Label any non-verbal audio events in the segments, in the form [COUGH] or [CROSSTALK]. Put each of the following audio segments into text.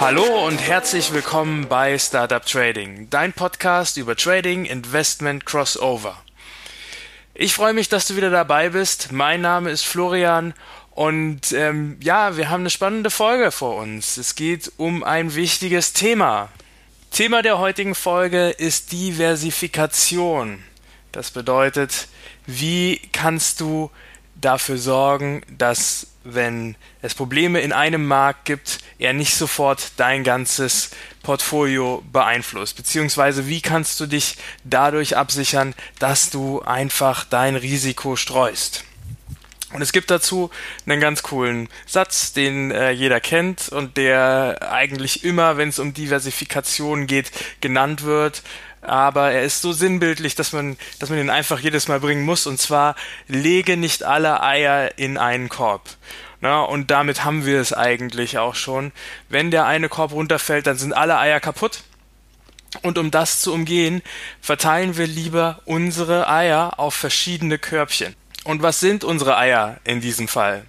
Hallo und herzlich willkommen bei Startup Trading, dein Podcast über Trading, Investment, Crossover. Ich freue mich, dass du wieder dabei bist. Mein Name ist Florian und ähm, ja, wir haben eine spannende Folge vor uns. Es geht um ein wichtiges Thema. Thema der heutigen Folge ist Diversifikation. Das bedeutet, wie kannst du dafür sorgen, dass wenn es Probleme in einem Markt gibt, er nicht sofort dein ganzes Portfolio beeinflusst? Beziehungsweise wie kannst du dich dadurch absichern, dass du einfach dein Risiko streust? Und es gibt dazu einen ganz coolen Satz, den äh, jeder kennt und der eigentlich immer, wenn es um Diversifikation geht, genannt wird aber er ist so sinnbildlich, dass man, dass man ihn einfach jedes Mal bringen muss. Und zwar, lege nicht alle Eier in einen Korb. Na, und damit haben wir es eigentlich auch schon. Wenn der eine Korb runterfällt, dann sind alle Eier kaputt. Und um das zu umgehen, verteilen wir lieber unsere Eier auf verschiedene Körbchen. Und was sind unsere Eier in diesem Fall?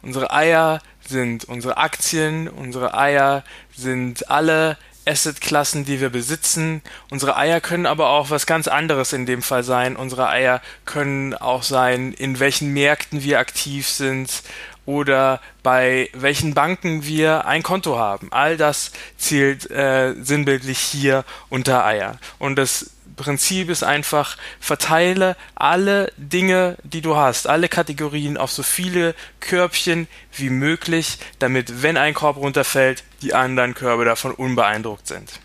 Unsere Eier sind unsere Aktien, unsere Eier sind alle Assetklassen, die wir besitzen. Unsere Eier können aber auch was ganz anderes in dem Fall sein. Unsere Eier können auch sein, in welchen Märkten wir aktiv sind oder bei welchen Banken wir ein Konto haben. All das zählt äh, sinnbildlich hier unter Eier. Und das Prinzip ist einfach, verteile alle Dinge, die du hast, alle Kategorien auf so viele Körbchen wie möglich, damit, wenn ein Korb runterfällt, die anderen Körbe davon unbeeindruckt sind.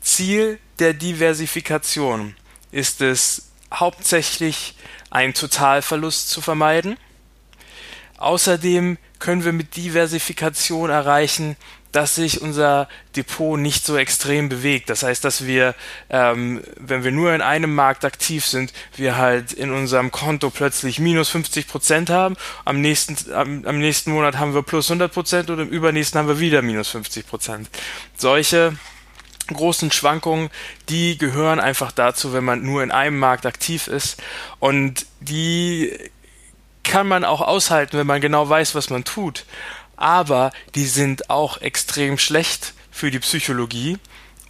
Ziel der Diversifikation ist es hauptsächlich, einen Totalverlust zu vermeiden. Außerdem können wir mit Diversifikation erreichen, dass sich unser Depot nicht so extrem bewegt. Das heißt, dass wir, ähm, wenn wir nur in einem Markt aktiv sind, wir halt in unserem Konto plötzlich minus 50 Prozent haben. Am nächsten, am, am nächsten Monat haben wir plus 100 Prozent und im übernächsten haben wir wieder minus 50 Prozent. Solche großen Schwankungen, die gehören einfach dazu, wenn man nur in einem Markt aktiv ist. Und die kann man auch aushalten, wenn man genau weiß, was man tut aber die sind auch extrem schlecht für die Psychologie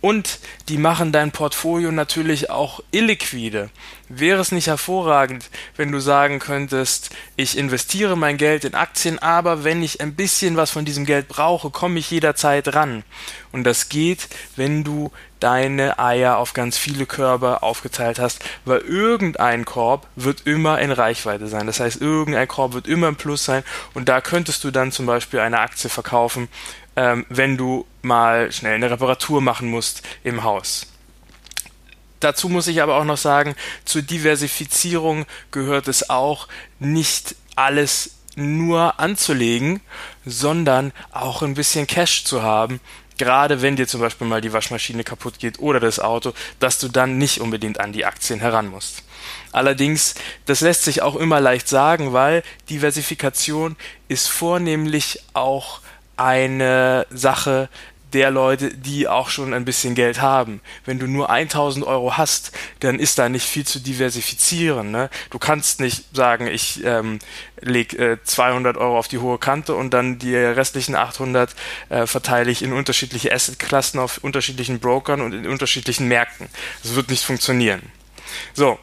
und die machen dein Portfolio natürlich auch illiquide. Wäre es nicht hervorragend, wenn du sagen könntest, ich investiere mein Geld in Aktien, aber wenn ich ein bisschen was von diesem Geld brauche, komme ich jederzeit ran. Und das geht, wenn du deine Eier auf ganz viele Körbe aufgeteilt hast, weil irgendein Korb wird immer in Reichweite sein. Das heißt, irgendein Korb wird immer im Plus sein und da könntest du dann zum Beispiel eine Aktie verkaufen, ähm, wenn du mal schnell eine Reparatur machen musst im Haus. Dazu muss ich aber auch noch sagen, zur Diversifizierung gehört es auch, nicht alles nur anzulegen, sondern auch ein bisschen Cash zu haben, gerade wenn dir zum Beispiel mal die Waschmaschine kaputt geht oder das Auto, dass du dann nicht unbedingt an die Aktien heran musst. Allerdings, das lässt sich auch immer leicht sagen, weil Diversifikation ist vornehmlich auch eine Sache der Leute, die auch schon ein bisschen Geld haben. Wenn du nur 1000 Euro hast, dann ist da nicht viel zu diversifizieren. Ne? Du kannst nicht sagen, ich ähm, leg äh, 200 Euro auf die hohe Kante und dann die restlichen 800 äh, verteile ich in unterschiedliche Assetklassen auf unterschiedlichen Brokern und in unterschiedlichen Märkten. Das wird nicht funktionieren. So,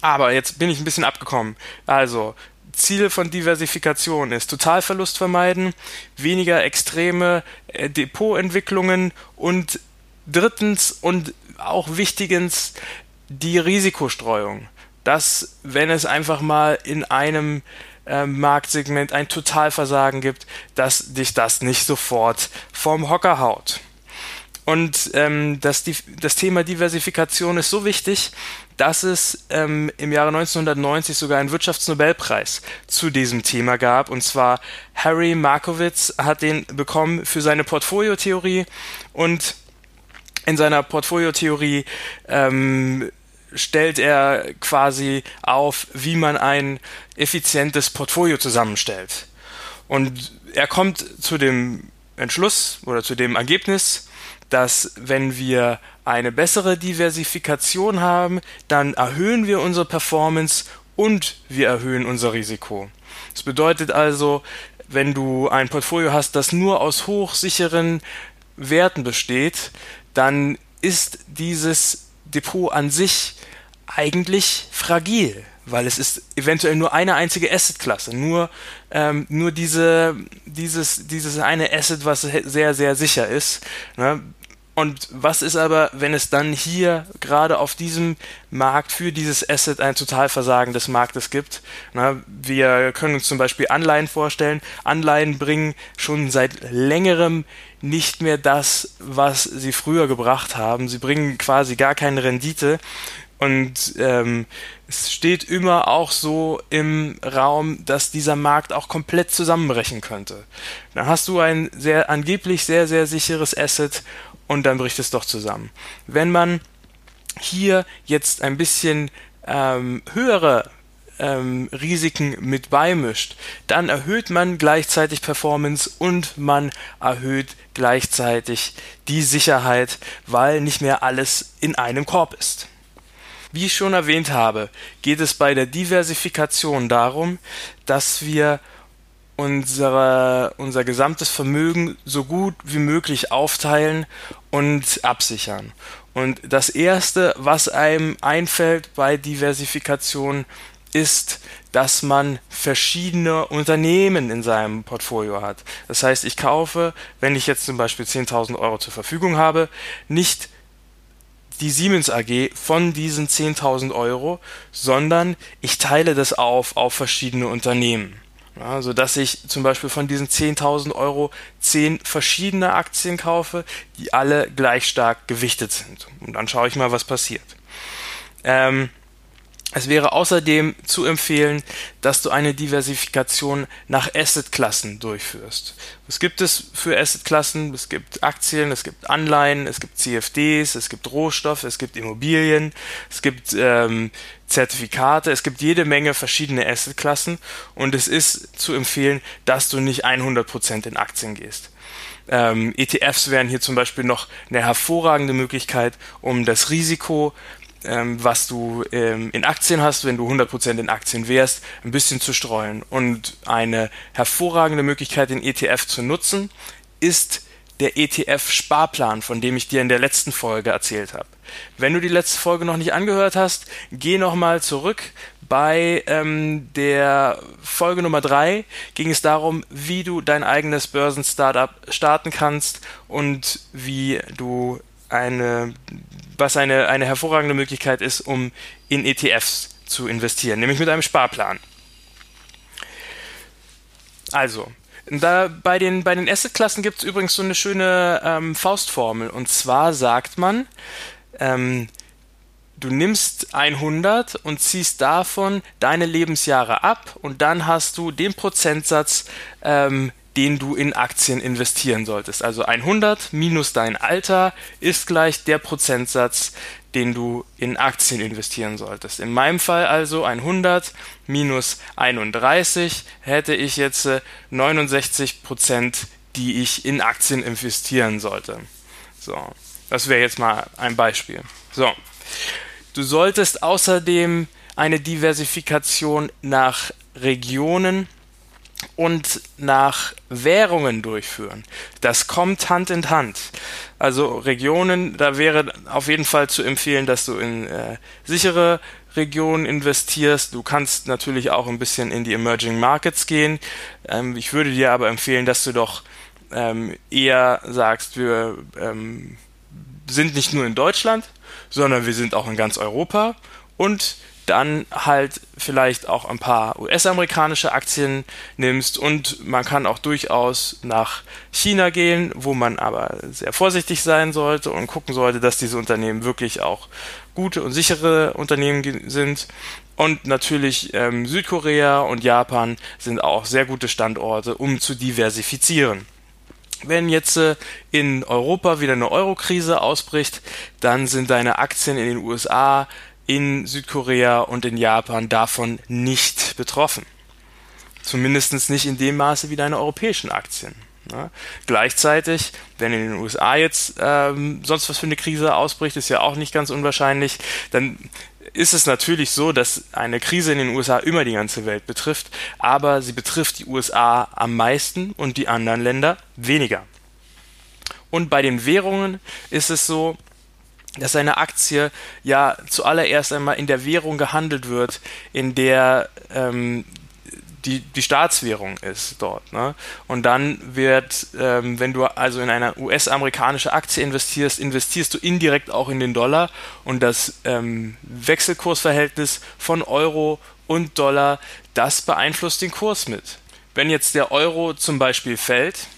aber jetzt bin ich ein bisschen abgekommen. Also, Ziel von Diversifikation ist Totalverlust vermeiden, weniger extreme äh, Depotentwicklungen und drittens und auch wichtigends die Risikostreuung. Dass, wenn es einfach mal in einem äh, Marktsegment ein Totalversagen gibt, dass dich das nicht sofort vom Hocker haut. Und ähm, das, das Thema Diversifikation ist so wichtig, dass es ähm, im Jahre 1990 sogar einen Wirtschaftsnobelpreis zu diesem Thema gab. Und zwar Harry Markowitz hat den bekommen für seine Portfoliotheorie. Und in seiner Portfoliotheorie ähm, stellt er quasi auf, wie man ein effizientes Portfolio zusammenstellt. Und er kommt zu dem Entschluss oder zu dem Ergebnis, dass wenn wir eine bessere Diversifikation haben, dann erhöhen wir unsere Performance und wir erhöhen unser Risiko. Das bedeutet also, wenn du ein Portfolio hast, das nur aus hochsicheren Werten besteht, dann ist dieses Depot an sich eigentlich fragil, weil es ist eventuell nur eine einzige Assetklasse, nur, ähm, nur diese, dieses, dieses eine Asset, was sehr, sehr sicher ist. Ne? Und was ist aber, wenn es dann hier gerade auf diesem Markt für dieses Asset ein Totalversagen des Marktes gibt? Na, wir können uns zum Beispiel Anleihen vorstellen. Anleihen bringen schon seit längerem nicht mehr das, was sie früher gebracht haben. Sie bringen quasi gar keine Rendite. Und ähm, es steht immer auch so im Raum, dass dieser Markt auch komplett zusammenbrechen könnte. Dann hast du ein sehr angeblich sehr, sehr sicheres Asset und dann bricht es doch zusammen. Wenn man hier jetzt ein bisschen ähm, höhere ähm, Risiken mit beimischt, dann erhöht man gleichzeitig Performance und man erhöht gleichzeitig die Sicherheit, weil nicht mehr alles in einem Korb ist. Wie ich schon erwähnt habe, geht es bei der Diversifikation darum, dass wir unsere, unser gesamtes Vermögen so gut wie möglich aufteilen und absichern. Und das Erste, was einem einfällt bei Diversifikation, ist, dass man verschiedene Unternehmen in seinem Portfolio hat. Das heißt, ich kaufe, wenn ich jetzt zum Beispiel 10.000 Euro zur Verfügung habe, nicht die Siemens AG von diesen 10.000 Euro, sondern ich teile das auf auf verschiedene Unternehmen. Ja, so dass ich zum Beispiel von diesen 10.000 Euro 10 verschiedene Aktien kaufe, die alle gleich stark gewichtet sind. Und dann schaue ich mal, was passiert. Ähm, es wäre außerdem zu empfehlen, dass du eine Diversifikation nach Assetklassen durchführst. Was gibt es für Assetklassen? Es gibt Aktien, es gibt Anleihen, es gibt CFDs, es gibt Rohstoffe, es gibt Immobilien, es gibt ähm, Zertifikate, es gibt jede Menge verschiedene Assetklassen und es ist zu empfehlen, dass du nicht 100% in Aktien gehst. Ähm, ETFs wären hier zum Beispiel noch eine hervorragende Möglichkeit, um das Risiko ähm, was du ähm, in Aktien hast, wenn du 100% in Aktien wärst, ein bisschen zu streuen. Und eine hervorragende Möglichkeit, den ETF zu nutzen, ist der ETF-Sparplan, von dem ich dir in der letzten Folge erzählt habe. Wenn du die letzte Folge noch nicht angehört hast, geh nochmal zurück. Bei ähm, der Folge Nummer 3 ging es darum, wie du dein eigenes Börsen-Startup starten kannst und wie du eine was eine, eine hervorragende Möglichkeit ist, um in ETFs zu investieren, nämlich mit einem Sparplan. Also, da bei den, bei den Assetklassen gibt es übrigens so eine schöne ähm, Faustformel. Und zwar sagt man, ähm, du nimmst 100 und ziehst davon deine Lebensjahre ab und dann hast du den Prozentsatz ähm, den du in Aktien investieren solltest. Also 100 minus dein Alter ist gleich der Prozentsatz, den du in Aktien investieren solltest. In meinem Fall also 100 minus 31 hätte ich jetzt 69 äh, Prozent, die ich in Aktien investieren sollte. So, das wäre jetzt mal ein Beispiel. So, du solltest außerdem eine Diversifikation nach Regionen und nach Währungen durchführen. Das kommt Hand in Hand. Also Regionen, da wäre auf jeden Fall zu empfehlen, dass du in äh, sichere Regionen investierst. Du kannst natürlich auch ein bisschen in die Emerging Markets gehen. Ähm, ich würde dir aber empfehlen, dass du doch ähm, eher sagst, wir ähm, sind nicht nur in Deutschland, sondern wir sind auch in ganz Europa und dann halt vielleicht auch ein paar US-amerikanische Aktien nimmst und man kann auch durchaus nach China gehen, wo man aber sehr vorsichtig sein sollte und gucken sollte, dass diese Unternehmen wirklich auch gute und sichere Unternehmen sind. Und natürlich ähm, Südkorea und Japan sind auch sehr gute Standorte, um zu diversifizieren. Wenn jetzt äh, in Europa wieder eine Eurokrise ausbricht, dann sind deine Aktien in den USA in Südkorea und in Japan davon nicht betroffen. Zumindest nicht in dem Maße wie deine europäischen Aktien. Ja. Gleichzeitig, wenn in den USA jetzt ähm, sonst was für eine Krise ausbricht, ist ja auch nicht ganz unwahrscheinlich, dann ist es natürlich so, dass eine Krise in den USA immer die ganze Welt betrifft, aber sie betrifft die USA am meisten und die anderen Länder weniger. Und bei den Währungen ist es so, dass eine Aktie ja zuallererst einmal in der Währung gehandelt wird, in der ähm, die, die Staatswährung ist dort. Ne? Und dann wird, ähm, wenn du also in eine US-amerikanische Aktie investierst, investierst du indirekt auch in den Dollar und das ähm, Wechselkursverhältnis von Euro und Dollar, das beeinflusst den Kurs mit. Wenn jetzt der Euro zum Beispiel fällt,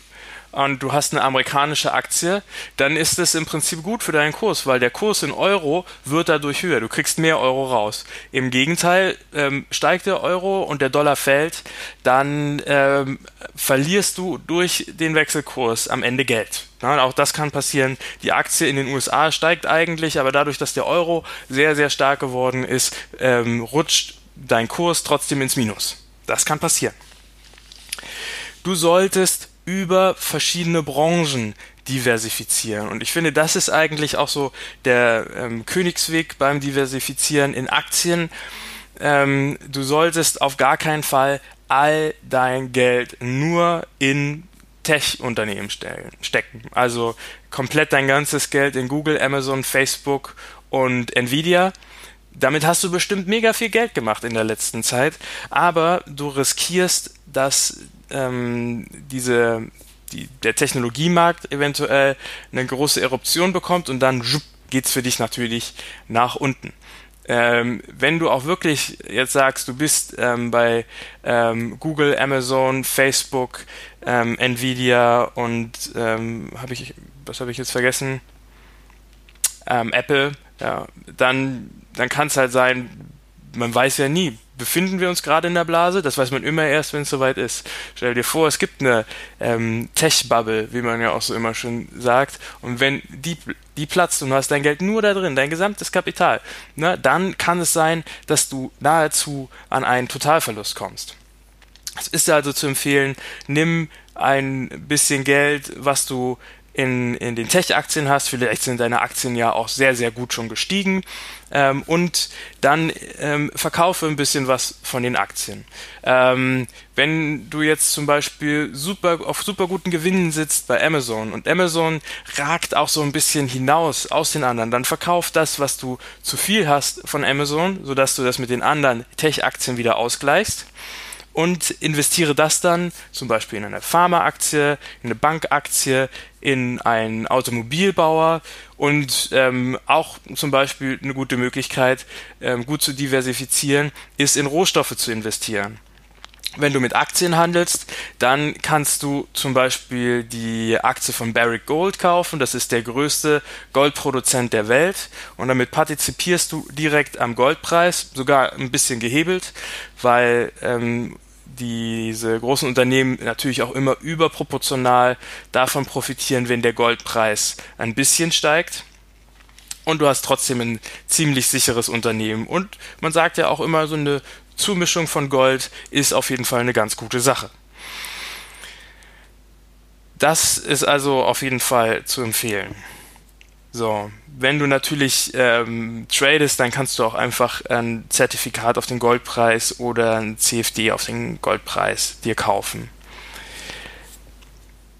und du hast eine amerikanische Aktie, dann ist das im Prinzip gut für deinen Kurs, weil der Kurs in Euro wird dadurch höher. Du kriegst mehr Euro raus. Im Gegenteil, ähm, steigt der Euro und der Dollar fällt, dann ähm, verlierst du durch den Wechselkurs am Ende Geld. Ja, auch das kann passieren. Die Aktie in den USA steigt eigentlich, aber dadurch, dass der Euro sehr, sehr stark geworden ist, ähm, rutscht dein Kurs trotzdem ins Minus. Das kann passieren. Du solltest über verschiedene Branchen diversifizieren. Und ich finde, das ist eigentlich auch so der ähm, Königsweg beim Diversifizieren in Aktien. Ähm, du solltest auf gar keinen Fall all dein Geld nur in Tech-Unternehmen stecken. Also komplett dein ganzes Geld in Google, Amazon, Facebook und Nvidia. Damit hast du bestimmt mega viel Geld gemacht in der letzten Zeit, aber du riskierst, dass ähm, diese, die, der Technologiemarkt eventuell eine große Eruption bekommt und dann geht es für dich natürlich nach unten. Ähm, wenn du auch wirklich jetzt sagst, du bist ähm, bei ähm, Google, Amazon, Facebook, ähm, Nvidia und ähm, habe ich, was habe ich jetzt vergessen? Ähm, Apple, ja, dann, dann kann es halt sein, man weiß ja nie, befinden wir uns gerade in der Blase? Das weiß man immer erst, wenn es soweit ist. Stell dir vor, es gibt eine ähm, Tech-Bubble, wie man ja auch so immer schon sagt. Und wenn die, die platzt und du hast dein Geld nur da drin, dein gesamtes Kapital, ne, dann kann es sein, dass du nahezu an einen Totalverlust kommst. Es ist also zu empfehlen, nimm ein bisschen Geld, was du in, in den Tech-Aktien hast. Vielleicht sind deine Aktien ja auch sehr, sehr gut schon gestiegen. Ähm, und dann ähm, verkaufe ein bisschen was von den Aktien. Ähm, wenn du jetzt zum Beispiel super, auf super guten Gewinnen sitzt bei Amazon und Amazon ragt auch so ein bisschen hinaus aus den anderen, dann verkauf das, was du zu viel hast von Amazon, sodass du das mit den anderen Tech-Aktien wieder ausgleichst und investiere das dann zum Beispiel in eine Pharmaaktie, in eine Bankaktie, in einen Automobilbauer und ähm, auch zum Beispiel eine gute Möglichkeit, ähm, gut zu diversifizieren, ist in Rohstoffe zu investieren. Wenn du mit Aktien handelst, dann kannst du zum Beispiel die Aktie von Barrick Gold kaufen. Das ist der größte Goldproduzent der Welt. Und damit partizipierst du direkt am Goldpreis, sogar ein bisschen gehebelt, weil ähm, diese großen Unternehmen natürlich auch immer überproportional davon profitieren, wenn der Goldpreis ein bisschen steigt. Und du hast trotzdem ein ziemlich sicheres Unternehmen. Und man sagt ja auch immer, so eine Zumischung von Gold ist auf jeden Fall eine ganz gute Sache. Das ist also auf jeden Fall zu empfehlen. So, wenn du natürlich ähm, tradest, dann kannst du auch einfach ein Zertifikat auf den Goldpreis oder ein CFD auf den Goldpreis dir kaufen.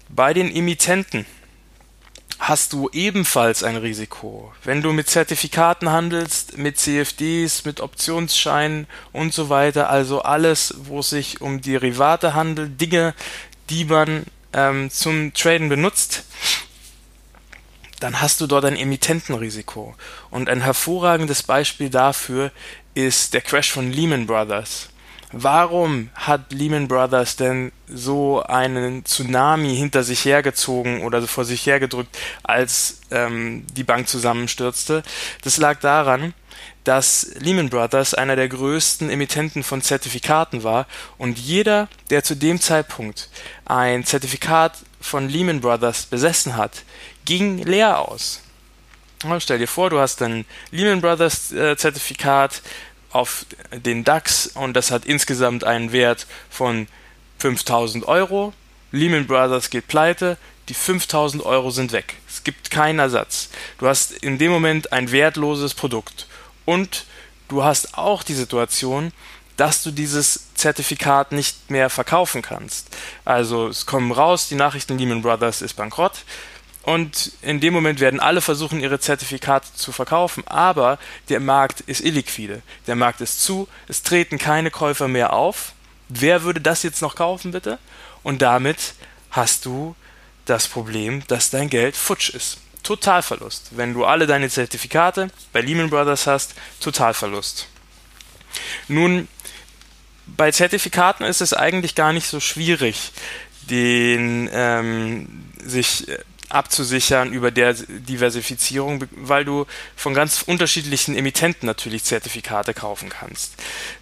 Bei den Emittenten hast du ebenfalls ein Risiko. Wenn du mit Zertifikaten handelst, mit CFDs, mit Optionsscheinen und so weiter, also alles, wo es sich um Derivate handelt, Dinge, die man ähm, zum Traden benutzt, dann hast du dort ein Emittentenrisiko. Und ein hervorragendes Beispiel dafür ist der Crash von Lehman Brothers. Warum hat Lehman Brothers denn so einen Tsunami hinter sich hergezogen oder vor sich hergedrückt, als ähm, die Bank zusammenstürzte? Das lag daran, dass Lehman Brothers einer der größten Emittenten von Zertifikaten war und jeder, der zu dem Zeitpunkt ein Zertifikat von Lehman Brothers besessen hat, ging leer aus. Stell dir vor, du hast ein Lehman Brothers äh, Zertifikat auf den DAX und das hat insgesamt einen Wert von 5000 Euro. Lehman Brothers geht pleite, die 5000 Euro sind weg. Es gibt keinen Ersatz. Du hast in dem Moment ein wertloses Produkt. Und du hast auch die Situation, dass du dieses Zertifikat nicht mehr verkaufen kannst. Also es kommen raus, die Nachrichten Lehman Brothers ist bankrott. Und in dem Moment werden alle versuchen, ihre Zertifikate zu verkaufen, aber der Markt ist illiquide. Der Markt ist zu, es treten keine Käufer mehr auf. Wer würde das jetzt noch kaufen, bitte? Und damit hast du das Problem, dass dein Geld futsch ist. Totalverlust. Wenn du alle deine Zertifikate bei Lehman Brothers hast, Totalverlust. Nun, bei Zertifikaten ist es eigentlich gar nicht so schwierig, den ähm, sich abzusichern über der Diversifizierung, weil du von ganz unterschiedlichen Emittenten natürlich Zertifikate kaufen kannst.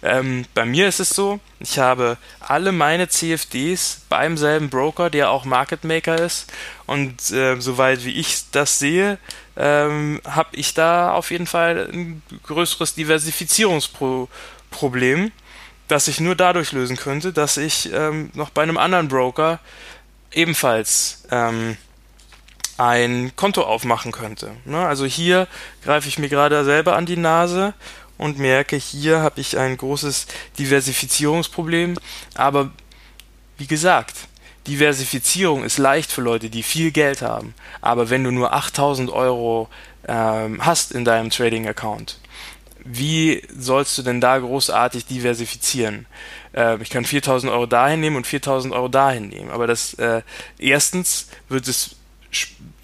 Ähm, bei mir ist es so, ich habe alle meine CFDs beim selben Broker, der auch Market Maker ist und äh, soweit wie ich das sehe, ähm, habe ich da auf jeden Fall ein größeres Diversifizierungsproblem, das ich nur dadurch lösen könnte, dass ich ähm, noch bei einem anderen Broker ebenfalls ähm, ein Konto aufmachen könnte. Ne? Also hier greife ich mir gerade selber an die Nase und merke, hier habe ich ein großes Diversifizierungsproblem. Aber wie gesagt, Diversifizierung ist leicht für Leute, die viel Geld haben. Aber wenn du nur 8000 Euro ähm, hast in deinem Trading-Account, wie sollst du denn da großartig diversifizieren? Äh, ich kann 4000 Euro dahin nehmen und 4000 Euro dahin nehmen. Aber das äh, erstens wird es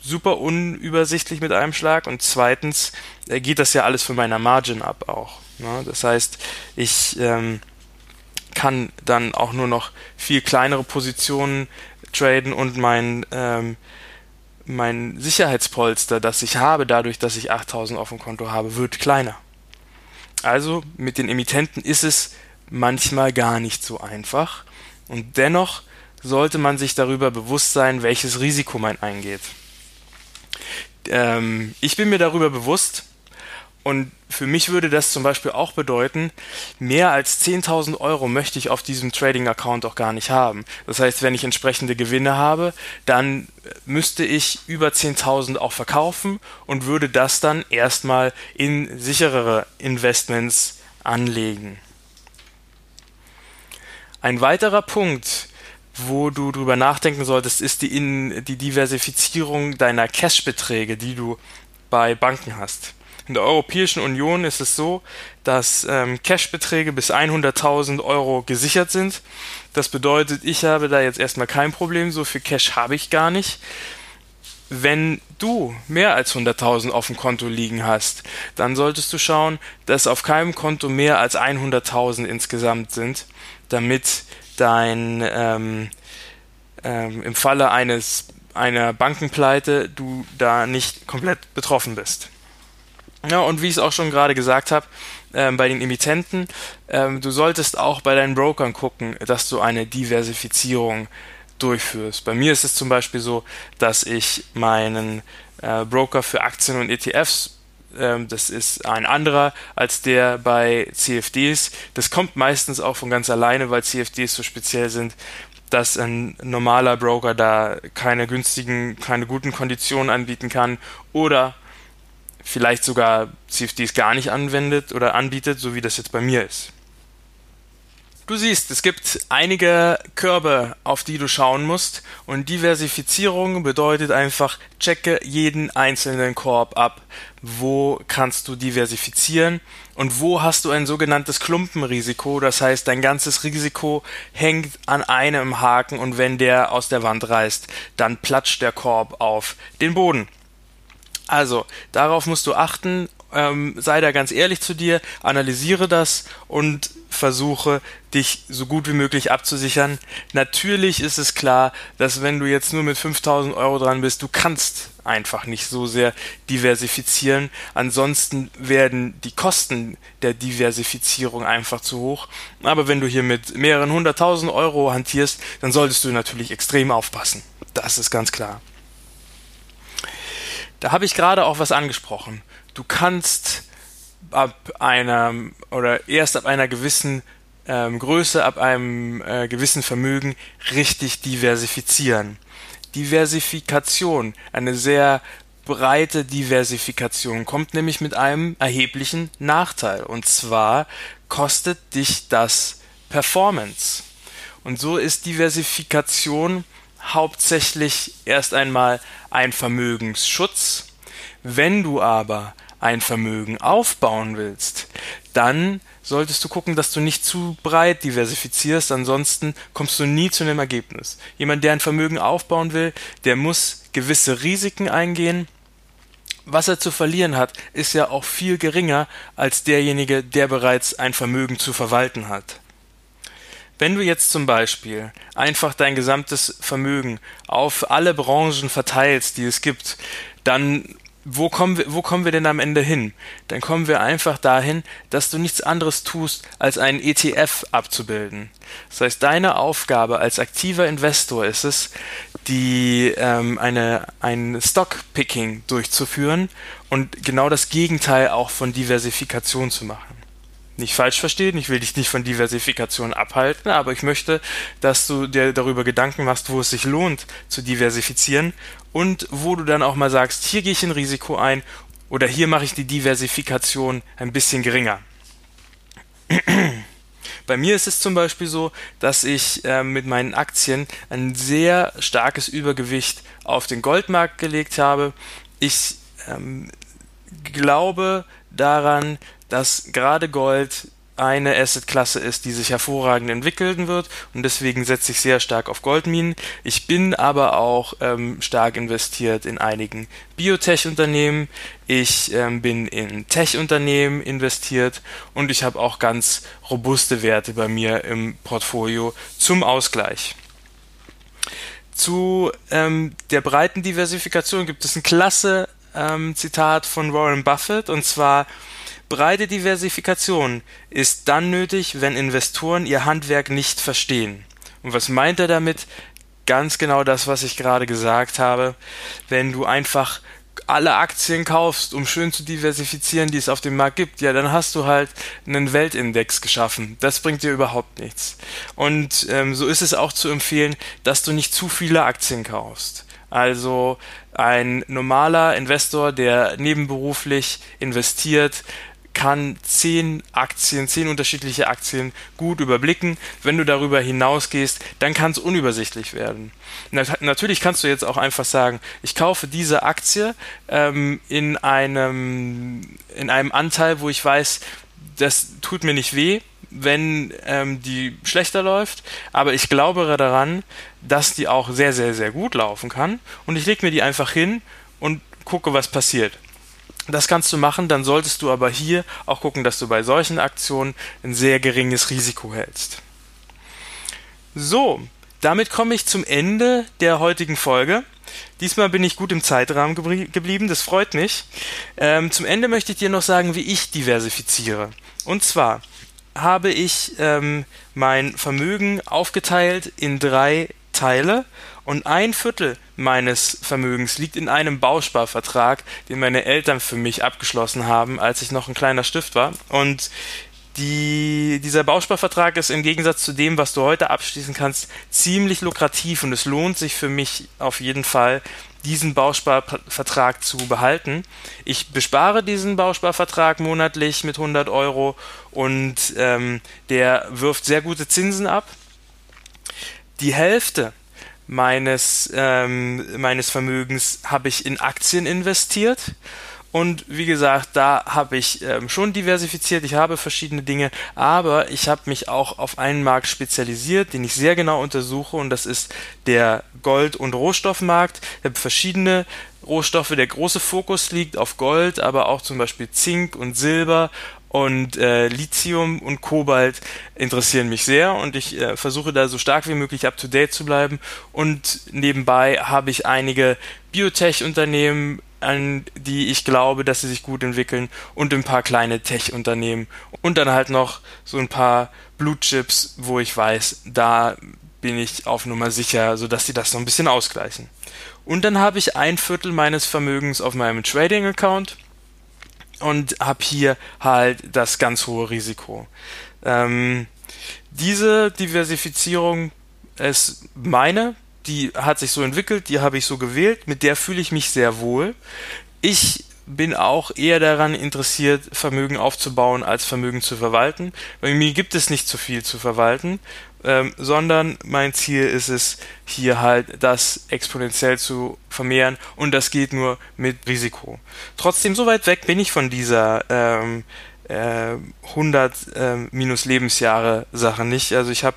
super unübersichtlich mit einem Schlag und zweitens äh, geht das ja alles von meiner Margin ab auch. Ne? Das heißt, ich ähm, kann dann auch nur noch viel kleinere Positionen traden und mein ähm, mein Sicherheitspolster, das ich habe, dadurch, dass ich 8000 auf dem Konto habe, wird kleiner. Also mit den Emittenten ist es manchmal gar nicht so einfach und dennoch sollte man sich darüber bewusst sein, welches Risiko man eingeht. Ähm, ich bin mir darüber bewusst und für mich würde das zum Beispiel auch bedeuten, mehr als 10.000 Euro möchte ich auf diesem Trading-Account auch gar nicht haben. Das heißt, wenn ich entsprechende Gewinne habe, dann müsste ich über 10.000 auch verkaufen und würde das dann erstmal in sicherere Investments anlegen. Ein weiterer Punkt, wo du drüber nachdenken solltest, ist die, in, die Diversifizierung deiner Cash-Beträge, die du bei Banken hast. In der Europäischen Union ist es so, dass ähm, Cash-Beträge bis 100.000 Euro gesichert sind. Das bedeutet, ich habe da jetzt erstmal kein Problem, so viel Cash habe ich gar nicht. Wenn du mehr als 100.000 auf dem Konto liegen hast, dann solltest du schauen, dass auf keinem Konto mehr als 100.000 insgesamt sind, damit dein ähm, ähm, im Falle eines einer Bankenpleite du da nicht komplett betroffen bist. Ja, und wie ich es auch schon gerade gesagt habe, ähm, bei den Emittenten, ähm, du solltest auch bei deinen Brokern gucken, dass du eine Diversifizierung durchführst. Bei mir ist es zum Beispiel so, dass ich meinen äh, Broker für Aktien und ETFs ähm, das ist ein anderer als der bei CFDs. Das kommt meistens auch von ganz alleine, weil CFDs so speziell sind, dass ein normaler Broker da keine günstigen, keine guten Konditionen anbieten kann oder vielleicht sogar CFDs gar nicht anwendet oder anbietet, so wie das jetzt bei mir ist. Du siehst, es gibt einige Körbe, auf die du schauen musst. Und Diversifizierung bedeutet einfach, checke jeden einzelnen Korb ab. Wo kannst du diversifizieren? Und wo hast du ein sogenanntes Klumpenrisiko, das heißt, dein ganzes Risiko hängt an einem Haken. Und wenn der aus der Wand reißt, dann platscht der Korb auf den Boden. Also, darauf musst du achten, ähm, sei da ganz ehrlich zu dir, analysiere das und versuche, dich so gut wie möglich abzusichern. Natürlich ist es klar, dass wenn du jetzt nur mit 5000 Euro dran bist, du kannst einfach nicht so sehr diversifizieren. Ansonsten werden die Kosten der Diversifizierung einfach zu hoch. Aber wenn du hier mit mehreren hunderttausend Euro hantierst, dann solltest du natürlich extrem aufpassen. Das ist ganz klar. Da habe ich gerade auch was angesprochen. Du kannst ab einer oder erst ab einer gewissen ähm, Größe, ab einem äh, gewissen Vermögen richtig diversifizieren. Diversifikation, eine sehr breite Diversifikation kommt nämlich mit einem erheblichen Nachteil. Und zwar kostet dich das Performance. Und so ist Diversifikation hauptsächlich erst einmal ein Vermögensschutz. Wenn du aber ein Vermögen aufbauen willst, dann solltest du gucken, dass du nicht zu breit diversifizierst, ansonsten kommst du nie zu einem Ergebnis. Jemand, der ein Vermögen aufbauen will, der muss gewisse Risiken eingehen. Was er zu verlieren hat, ist ja auch viel geringer als derjenige, der bereits ein Vermögen zu verwalten hat. Wenn du jetzt zum Beispiel einfach dein gesamtes Vermögen auf alle Branchen verteilst, die es gibt, dann wo kommen wir, wo kommen wir denn am Ende hin? Dann kommen wir einfach dahin, dass du nichts anderes tust, als einen ETF abzubilden. Das heißt, deine Aufgabe als aktiver Investor ist es, die ähm, eine ein Stockpicking durchzuführen und genau das Gegenteil auch von Diversifikation zu machen nicht falsch verstehen, ich will dich nicht von Diversifikation abhalten, aber ich möchte, dass du dir darüber Gedanken machst, wo es sich lohnt zu diversifizieren und wo du dann auch mal sagst, hier gehe ich ein Risiko ein oder hier mache ich die Diversifikation ein bisschen geringer. [CLEARS THROAT] Bei mir ist es zum Beispiel so, dass ich äh, mit meinen Aktien ein sehr starkes Übergewicht auf den Goldmarkt gelegt habe. Ich ähm, glaube daran, dass gerade Gold eine Assetklasse ist, die sich hervorragend entwickeln wird und deswegen setze ich sehr stark auf Goldminen. Ich bin aber auch ähm, stark investiert in einigen Biotech-Unternehmen. Ich ähm, bin in Tech-Unternehmen investiert und ich habe auch ganz robuste Werte bei mir im Portfolio zum Ausgleich. Zu ähm, der breiten Diversifikation gibt es ein klasse ähm, Zitat von Warren Buffett und zwar Breite Diversifikation ist dann nötig, wenn Investoren ihr Handwerk nicht verstehen. Und was meint er damit? Ganz genau das, was ich gerade gesagt habe. Wenn du einfach alle Aktien kaufst, um schön zu diversifizieren, die es auf dem Markt gibt, ja, dann hast du halt einen Weltindex geschaffen. Das bringt dir überhaupt nichts. Und ähm, so ist es auch zu empfehlen, dass du nicht zu viele Aktien kaufst. Also ein normaler Investor, der nebenberuflich investiert, kann zehn Aktien, zehn unterschiedliche Aktien gut überblicken. Wenn du darüber hinausgehst, dann kann es unübersichtlich werden. natürlich kannst du jetzt auch einfach sagen, ich kaufe diese Aktie ähm, in einem in einem Anteil, wo ich weiß, das tut mir nicht weh, wenn ähm, die schlechter läuft, aber ich glaube daran, dass die auch sehr, sehr, sehr gut laufen kann und ich lege mir die einfach hin und gucke, was passiert. Das kannst du machen, dann solltest du aber hier auch gucken, dass du bei solchen Aktionen ein sehr geringes Risiko hältst. So, damit komme ich zum Ende der heutigen Folge. Diesmal bin ich gut im Zeitrahmen geblieben, das freut mich. Ähm, zum Ende möchte ich dir noch sagen, wie ich diversifiziere. Und zwar habe ich ähm, mein Vermögen aufgeteilt in drei Teile und ein Viertel meines Vermögens liegt in einem Bausparvertrag, den meine Eltern für mich abgeschlossen haben, als ich noch ein kleiner Stift war. Und die, dieser Bausparvertrag ist im Gegensatz zu dem, was du heute abschließen kannst, ziemlich lukrativ und es lohnt sich für mich auf jeden Fall, diesen Bausparvertrag zu behalten. Ich bespare diesen Bausparvertrag monatlich mit 100 Euro und ähm, der wirft sehr gute Zinsen ab. Die Hälfte meines, ähm, meines Vermögens habe ich in Aktien investiert Und wie gesagt, da habe ich ähm, schon diversifiziert. Ich habe verschiedene Dinge, aber ich habe mich auch auf einen Markt spezialisiert, den ich sehr genau untersuche. Und das ist der Gold- und Rohstoffmarkt. Ich habe verschiedene Rohstoffe. Der große Fokus liegt auf Gold, aber auch zum Beispiel Zink und Silber und äh, Lithium und Kobalt interessieren mich sehr und ich äh, versuche da so stark wie möglich up to date zu bleiben. Und nebenbei habe ich einige Biotech-Unternehmen, an die ich glaube, dass sie sich gut entwickeln und ein paar kleine Tech-Unternehmen. Und dann halt noch so ein paar Blue Chips, wo ich weiß, da bin ich auf Nummer sicher, sodass sie das so ein bisschen ausgleichen. Und dann habe ich ein Viertel meines Vermögens auf meinem Trading-Account und habe hier halt das ganz hohe Risiko. Ähm, diese Diversifizierung ist meine, die hat sich so entwickelt, die habe ich so gewählt, mit der fühle ich mich sehr wohl. Ich bin auch eher daran interessiert, Vermögen aufzubauen, als Vermögen zu verwalten. Bei mir gibt es nicht zu viel zu verwalten ähm, sondern mein Ziel ist es, hier halt das exponentiell zu vermehren und das geht nur mit Risiko. Trotzdem, so weit weg bin ich von dieser ähm, äh, 100 äh, minus Lebensjahre Sache nicht. Also ich habe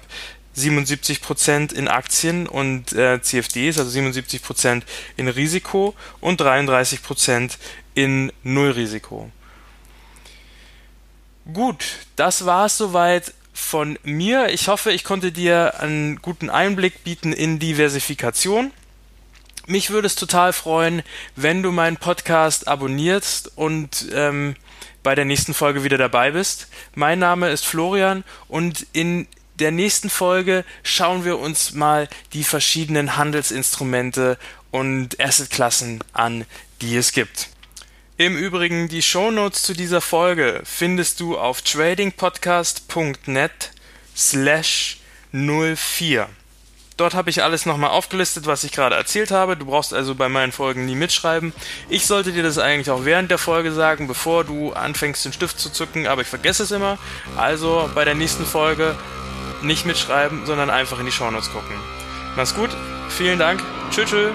77% in Aktien und äh, CFDs, also 77% in Risiko und 33% in Nullrisiko. Gut, das war es soweit von mir. Ich hoffe, ich konnte dir einen guten Einblick bieten in Diversifikation. Mich würde es total freuen, wenn du meinen Podcast abonnierst und ähm, bei der nächsten Folge wieder dabei bist. Mein Name ist Florian und in der nächsten Folge schauen wir uns mal die verschiedenen Handelsinstrumente und Assetklassen an, die es gibt. Im Übrigen, die Shownotes zu dieser Folge findest du auf tradingpodcast.net slash 04. Dort habe ich alles nochmal aufgelistet, was ich gerade erzählt habe. Du brauchst also bei meinen Folgen nie mitschreiben. Ich sollte dir das eigentlich auch während der Folge sagen, bevor du anfängst, den Stift zu zücken, aber ich vergesse es immer. Also bei der nächsten Folge nicht mitschreiben, sondern einfach in die Shownotes gucken. Mach's gut, vielen Dank, tschüss, tschüss.